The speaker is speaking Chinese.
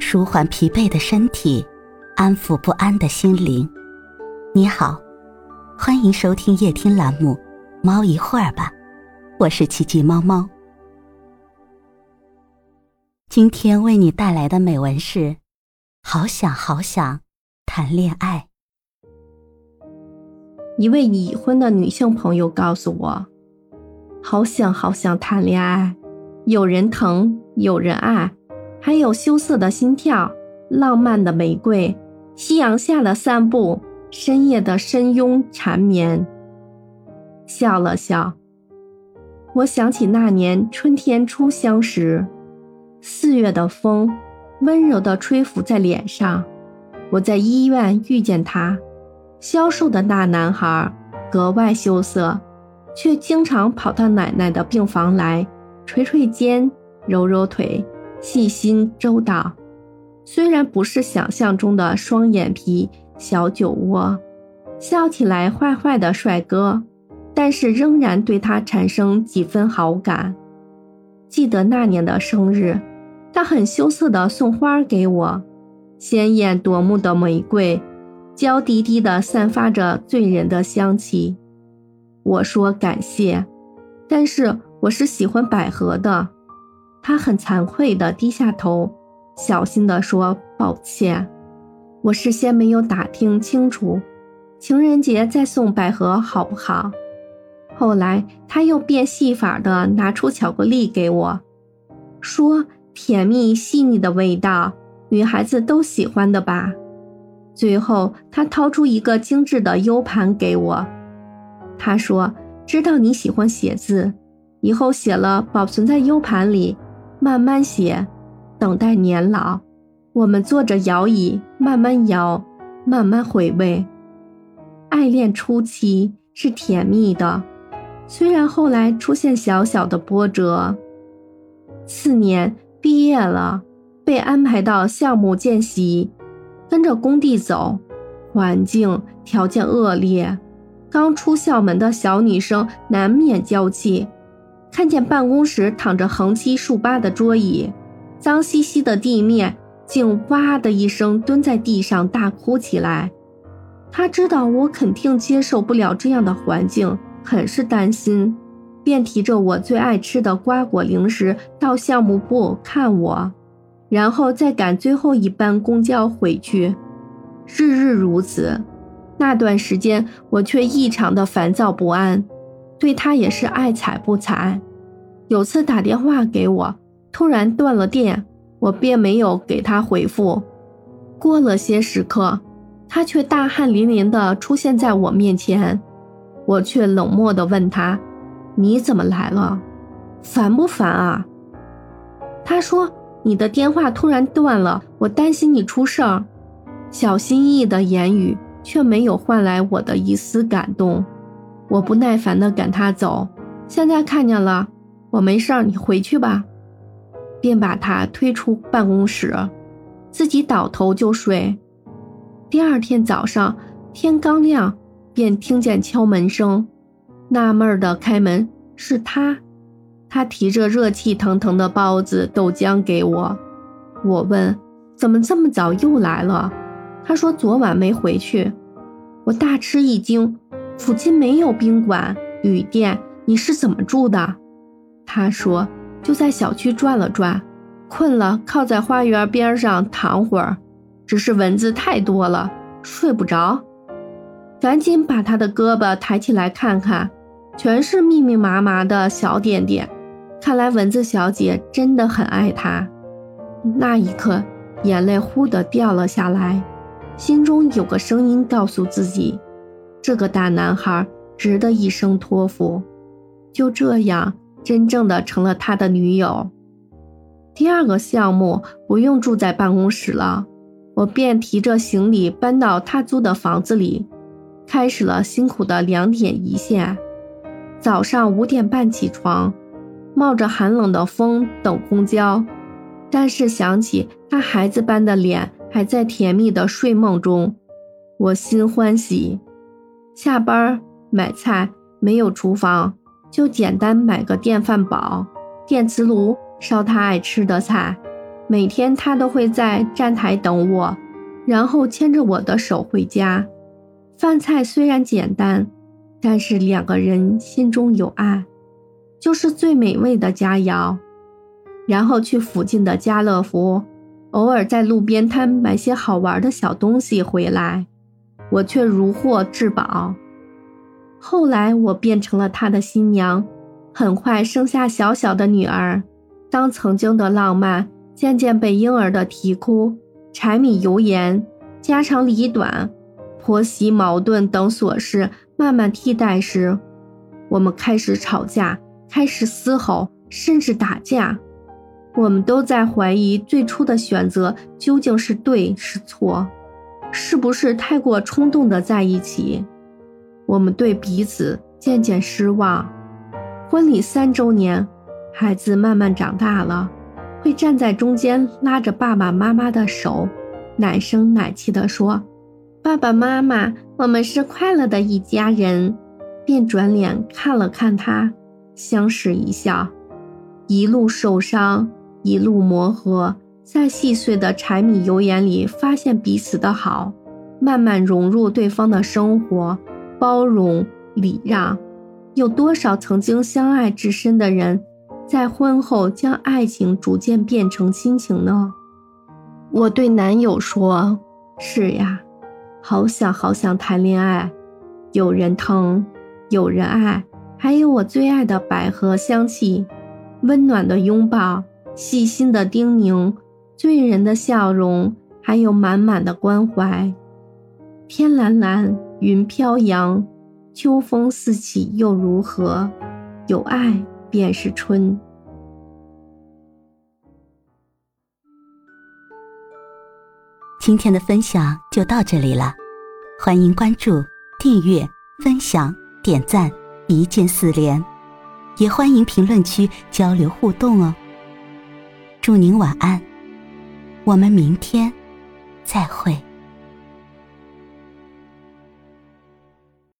舒缓疲惫的身体，安抚不安的心灵。你好，欢迎收听夜听栏目《猫一会儿吧》，我是奇迹猫猫。今天为你带来的美文是：好想好想谈恋爱。一位已婚的女性朋友告诉我：“好想好想谈恋爱，有人疼，有人爱。”还有羞涩的心跳，浪漫的玫瑰，夕阳下的散步，深夜的深拥缠绵。笑了笑，我想起那年春天初相识，四月的风温柔地吹拂在脸上。我在医院遇见他，消瘦的大男孩，格外羞涩，却经常跑到奶奶的病房来，捶捶肩，揉揉腿。细心周到，虽然不是想象中的双眼皮、小酒窝，笑起来坏坏的帅哥，但是仍然对他产生几分好感。记得那年的生日，他很羞涩地送花给我，鲜艳夺目的玫瑰，娇滴滴地散发着醉人的香气。我说感谢，但是我是喜欢百合的。他很惭愧地低下头，小心地说：“抱歉，我事先没有打听清楚，情人节再送百合好不好？”后来他又变戏法地拿出巧克力给我，说：“甜蜜细腻的味道，女孩子都喜欢的吧？”最后他掏出一个精致的 U 盘给我，他说：“知道你喜欢写字，以后写了保存在 U 盘里。”慢慢写，等待年老。我们坐着摇椅，慢慢摇，慢慢回味。爱恋初期是甜蜜的，虽然后来出现小小的波折。次年毕业了，被安排到项目见习，跟着工地走，环境条件恶劣，刚出校门的小女生难免娇气。看见办公室躺着横七竖八的桌椅，脏兮兮的地面，竟哇的一声蹲在地上大哭起来。他知道我肯定接受不了这样的环境，很是担心，便提着我最爱吃的瓜果零食到项目部看我，然后再赶最后一班公交回去。日日如此，那段时间我却异常的烦躁不安。对他也是爱睬不睬，有次打电话给我，突然断了电，我便没有给他回复。过了些时刻，他却大汗淋漓地出现在我面前，我却冷漠地问他：“你怎么来了？烦不烦啊？”他说：“你的电话突然断了，我担心你出事儿。”小心翼翼的言语却没有换来我的一丝感动。我不耐烦地赶他走，现在看见了，我没事儿，你回去吧，便把他推出办公室，自己倒头就睡。第二天早上天刚亮，便听见敲门声，纳闷的开门，是他，他提着热气腾腾的包子豆浆给我。我问怎么这么早又来了，他说昨晚没回去。我大吃一惊。附近没有宾馆、旅店，你是怎么住的？他说就在小区转了转，困了靠在花园边上躺会儿，只是蚊子太多了，睡不着。赶紧把他的胳膊抬起来看看，全是密密麻麻的小点点，看来蚊子小姐真的很爱他。那一刻，眼泪忽地掉了下来，心中有个声音告诉自己。这个大男孩值得一生托付，就这样真正的成了他的女友。第二个项目不用住在办公室了，我便提着行李搬到他租的房子里，开始了辛苦的两点一线。早上五点半起床，冒着寒冷的风等公交，但是想起他孩子般的脸还在甜蜜的睡梦中，我心欢喜。下班买菜没有厨房，就简单买个电饭煲、电磁炉烧他爱吃的菜。每天他都会在站台等我，然后牵着我的手回家。饭菜虽然简单，但是两个人心中有爱，就是最美味的佳肴。然后去附近的家乐福，偶尔在路边摊买些好玩的小东西回来，我却如获至宝。后来我变成了他的新娘，很快生下小小的女儿。当曾经的浪漫渐渐被婴儿的啼哭、柴米油盐、家长里短、婆媳矛盾等琐事慢慢替代时，我们开始吵架，开始嘶吼，甚至打架。我们都在怀疑最初的选择究竟是对是错，是不是太过冲动的在一起？我们对彼此渐渐失望。婚礼三周年，孩子慢慢长大了，会站在中间拉着爸爸妈妈的手，奶声奶气地说：“爸爸妈妈，我们是快乐的一家人。”便转脸看了看他，相视一笑。一路受伤，一路磨合，在细碎的柴米油盐里发现彼此的好，慢慢融入对方的生活。包容礼让，有多少曾经相爱至深的人，在婚后将爱情逐渐变成亲情呢？我对男友说：“是呀，好想好想谈恋爱，有人疼，有人爱，还有我最爱的百合香气，温暖的拥抱，细心的叮咛，醉人的笑容，还有满满的关怀。天蓝蓝。”云飘扬，秋风四起又如何？有爱便是春。今天的分享就到这里了，欢迎关注、订阅、分享、点赞，一键四连，也欢迎评论区交流互动哦。祝您晚安，我们明天再会。